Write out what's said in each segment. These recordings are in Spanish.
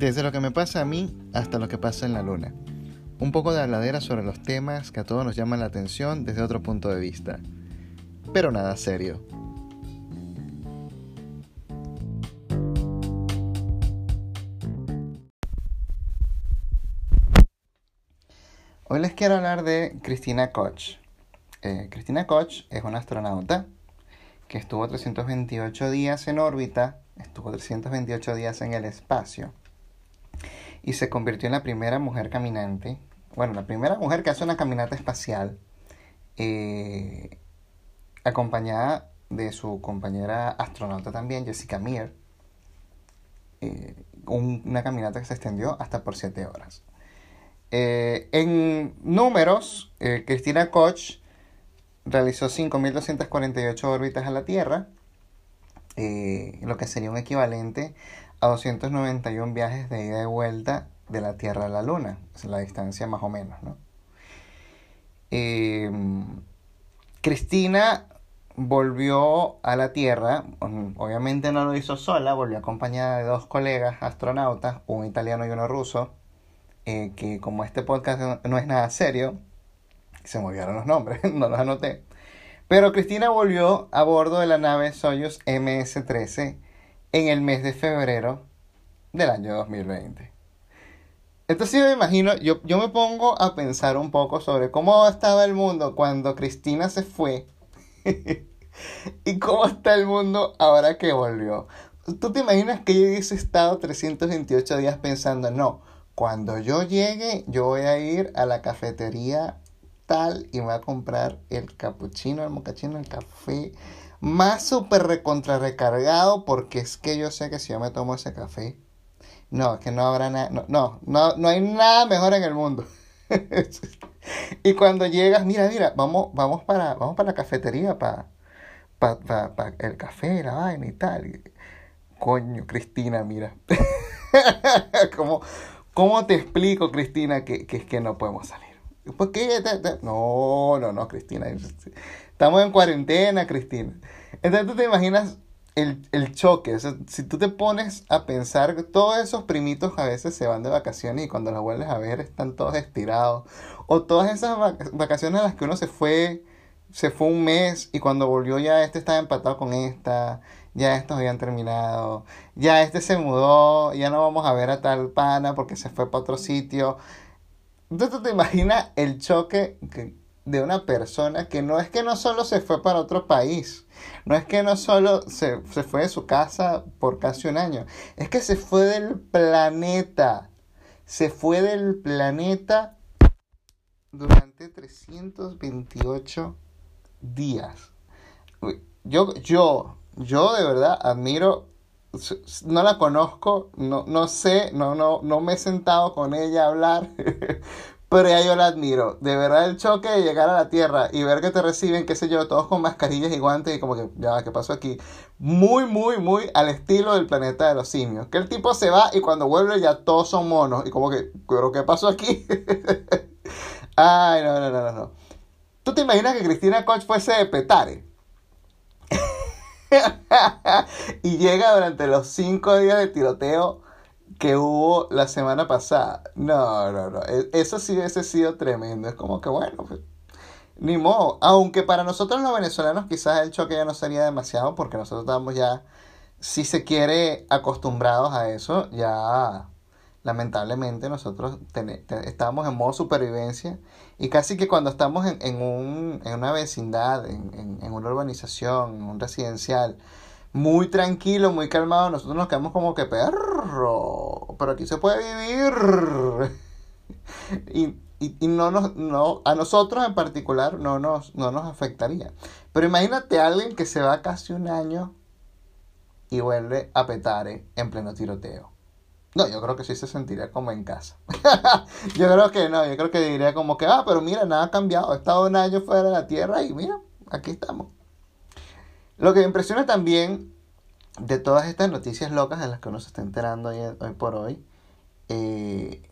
Desde lo que me pasa a mí hasta lo que pasa en la luna. Un poco de habladera sobre los temas que a todos nos llaman la atención desde otro punto de vista. Pero nada serio. Hoy les quiero hablar de Cristina Koch. Eh, Cristina Koch es una astronauta que estuvo 328 días en órbita, estuvo 328 días en el espacio y se convirtió en la primera mujer caminante, bueno, la primera mujer que hace una caminata espacial, eh, acompañada de su compañera astronauta también, Jessica Meir, eh, una caminata que se extendió hasta por 7 horas. en números, Cristina Koch realizó 5.248 órbitas a la Tierra, eh, lo que sería un equivalente a 291 viajes de ida y vuelta de la Tierra a la Luna, es la distancia más o menos, ¿no? Em, Cristina volvió a la Tierra, obviamente no lo hizo sola, volvió acompañada de dos colegas astronautas, un italiano y uno ruso, eh, que como este podcast no es nada serio, se me olvidaron los nombres, no los anoté. Pero Cristina volvió a bordo de la nave Soyuz MS-13 en el mes de febrero del año 2020. Entonces yo me imagino, yo, yo me pongo a pensar un poco sobre cómo estaba el mundo cuando Cristina se fue y cómo está el mundo ahora que volvió. ¿Tú te imaginas que yo hubiese estado 328 días pensando, no, cuando yo llegue yo voy a ir a la cafetería y me voy a comprar el cappuccino, el mocachino, el café más súper recontra recargado porque es que yo sé que si yo me tomo ese café, no, que no habrá nada, no, no, no, no hay nada mejor en el mundo. y cuando llegas, mira, mira, vamos, vamos para, vamos para la cafetería para pa, el café, la vaina y tal. coño, Cristina, mira. ¿Cómo, ¿Cómo te explico, Cristina, que, que es que no podemos salir? ¿Por qué? No, no, no, Cristina. Estamos en cuarentena, Cristina. Entonces tú te imaginas el, el choque. si tú te pones a pensar, todos esos primitos a veces se van de vacaciones y cuando los vuelves a ver están todos estirados. O todas esas vacaciones a las que uno se fue, se fue un mes y cuando volvió ya este estaba empatado con esta, ya estos habían terminado, ya este se mudó, ya no vamos a ver a tal pana porque se fue para otro sitio. Entonces tú te imaginas el choque de una persona que no es que no solo se fue para otro país, no es que no solo se, se fue de su casa por casi un año, es que se fue del planeta, se fue del planeta durante 328 días. Yo, yo, yo de verdad admiro no la conozco, no, no sé, no, no, no me he sentado con ella a hablar, pero ya yo la admiro. De verdad el choque de llegar a la Tierra y ver que te reciben, qué sé yo, todos con mascarillas y guantes y como que, ya, ¿qué pasó aquí? Muy, muy, muy al estilo del planeta de los simios. Que el tipo se va y cuando vuelve ya todos son monos y como que, ¿pero qué pasó aquí? Ay, no, no, no, no. ¿Tú te imaginas que Cristina Koch fuese de Petare? y llega durante los cinco días de tiroteo que hubo la semana pasada. No, no, no. E, eso sí hubiese sido tremendo. Es como que bueno, pues, ni modo. Aunque para nosotros los venezolanos quizás el choque ya no sería demasiado porque nosotros estamos ya, si se quiere, acostumbrados a eso. Ya lamentablemente nosotros estábamos en modo supervivencia y casi que cuando estamos en, en, un, en una vecindad, en, en, una urbanización, en un residencial, muy tranquilo, muy calmado, nosotros nos quedamos como que perro, pero aquí se puede vivir. y, y, y, no nos, no, a nosotros en particular no nos, no nos afectaría. Pero imagínate a alguien que se va casi un año y vuelve a petar en pleno tiroteo. No, yo creo que sí se sentiría como en casa. yo creo que no, yo creo que diría como que, ah, pero mira, nada ha cambiado. He estado un año fuera de la Tierra y mira, aquí estamos. Lo que me impresiona también de todas estas noticias locas de las que uno se está enterando hoy, hoy por hoy, eh,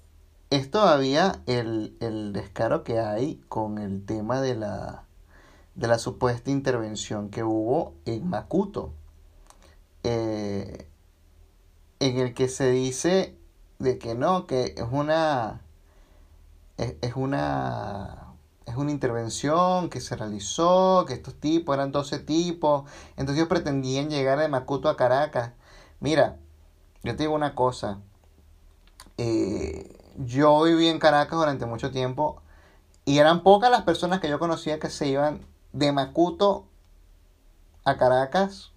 es todavía el, el, descaro que hay con el tema de la, de la supuesta intervención que hubo en Makuto. Eh, en el que se dice de que no, que es una es, es una es una intervención que se realizó, que estos tipos eran 12 tipos, entonces ellos pretendían llegar de Macuto a Caracas. Mira, yo te digo una cosa, eh, yo viví en Caracas durante mucho tiempo y eran pocas las personas que yo conocía que se iban de Macuto a Caracas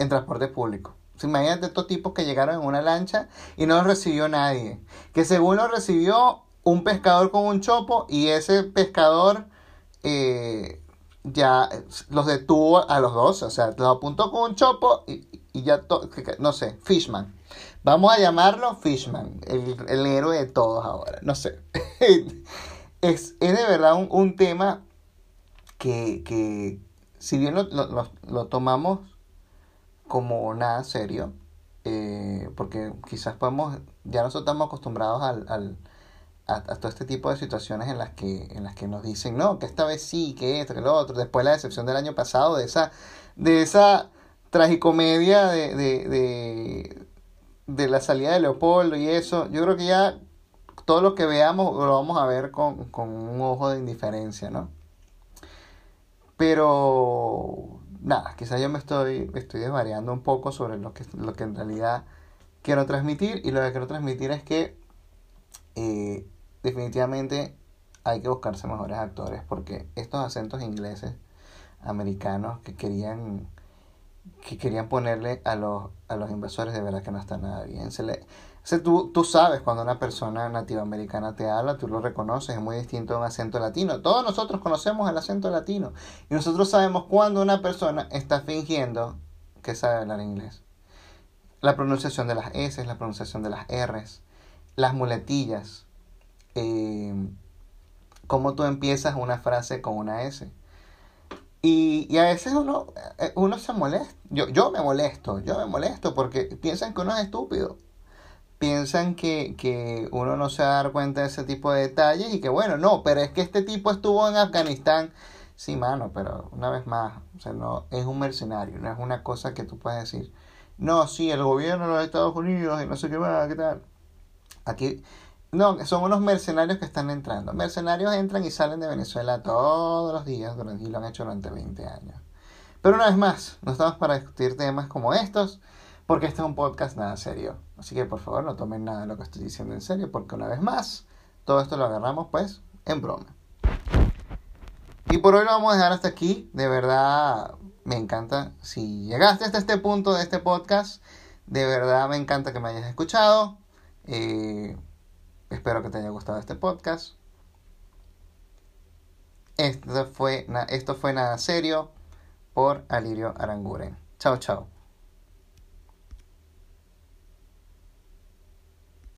en transporte público. Imagínate estos tipos que llegaron en una lancha y no los recibió nadie. Que según los recibió un pescador con un chopo y ese pescador eh, ya los detuvo a los dos. O sea, los apuntó con un chopo y, ya, no sé, Fishman. Vamos a llamarlo Fishman, el, héroe de todos ahora. No sé. es, de verdad un, tema que, si bien lo, tomamos como nada serio, eh, porque quizás podemos, ya nosotros estamos acostumbrados al, a, todo este tipo de situaciones en las que en las que nos dicen no que esta vez sí que esto que lo otro después la decepción del año pasado de esa de esa tragicomedia de, de, de, la salida de Leopoldo y eso. Yo creo que ya todo lo que veamos lo vamos a ver con, con un ojo de indiferencia no pero nada quizás yo me estoy estoy desvariando un poco sobre lo que lo que en realidad quiero transmitir y lo que quiero transmitir es que eh, definitivamente hay que buscarse mejores actores porque estos acentos ingleses, americanos que querían que querían ponerle a los, a los invasores de verdad que no está nada bien. Se le, tú, tú sabes cuando una persona nativa americana te habla, tú lo reconoces, es muy distinto a un acento latino. Todos nosotros conocemos el acento latino y nosotros sabemos cuando una persona está fingiendo que sabe hablar inglés. La pronunciación de las S, la pronunciación de las R's, las muletillas, eh, cómo tú empiezas una frase con una S. Y, y, a veces uno, eh, uno se molesta. Yo, yo me molesto, yo me molesto porque piensan que uno es estúpido. Piensan que, que uno no se va a dar cuenta de ese tipo de detalles y que bueno, no, pero es que este tipo estuvo en Afganistán. Sí, mano, pero una vez más, o sea, no, es un mercenario, no es una cosa que tú puedes decir. No, sí, el gobierno de los Estados Unidos y no sé qué más, qué tal. Aquí, no, son unos mercenarios que están entrando. Mercenarios entran y salen de Venezuela todos los días y lo han hecho durante 20 años. Pero una vez más, no estamos para discutir temas como estos, porque este es un podcast nada serio. Así que por favor no tomen nada de lo que estoy diciendo en serio, porque una vez más, todo esto lo agarramos pues en broma. Y por hoy lo vamos a dejar hasta aquí. De verdad, me encanta. Si llegaste hasta este punto de este podcast, de verdad me encanta que me hayas escuchado. Eh, Espero que te haya gustado este podcast. Esto fue, esto fue Nada Serio por Alirio Aranguren. Chao, chao.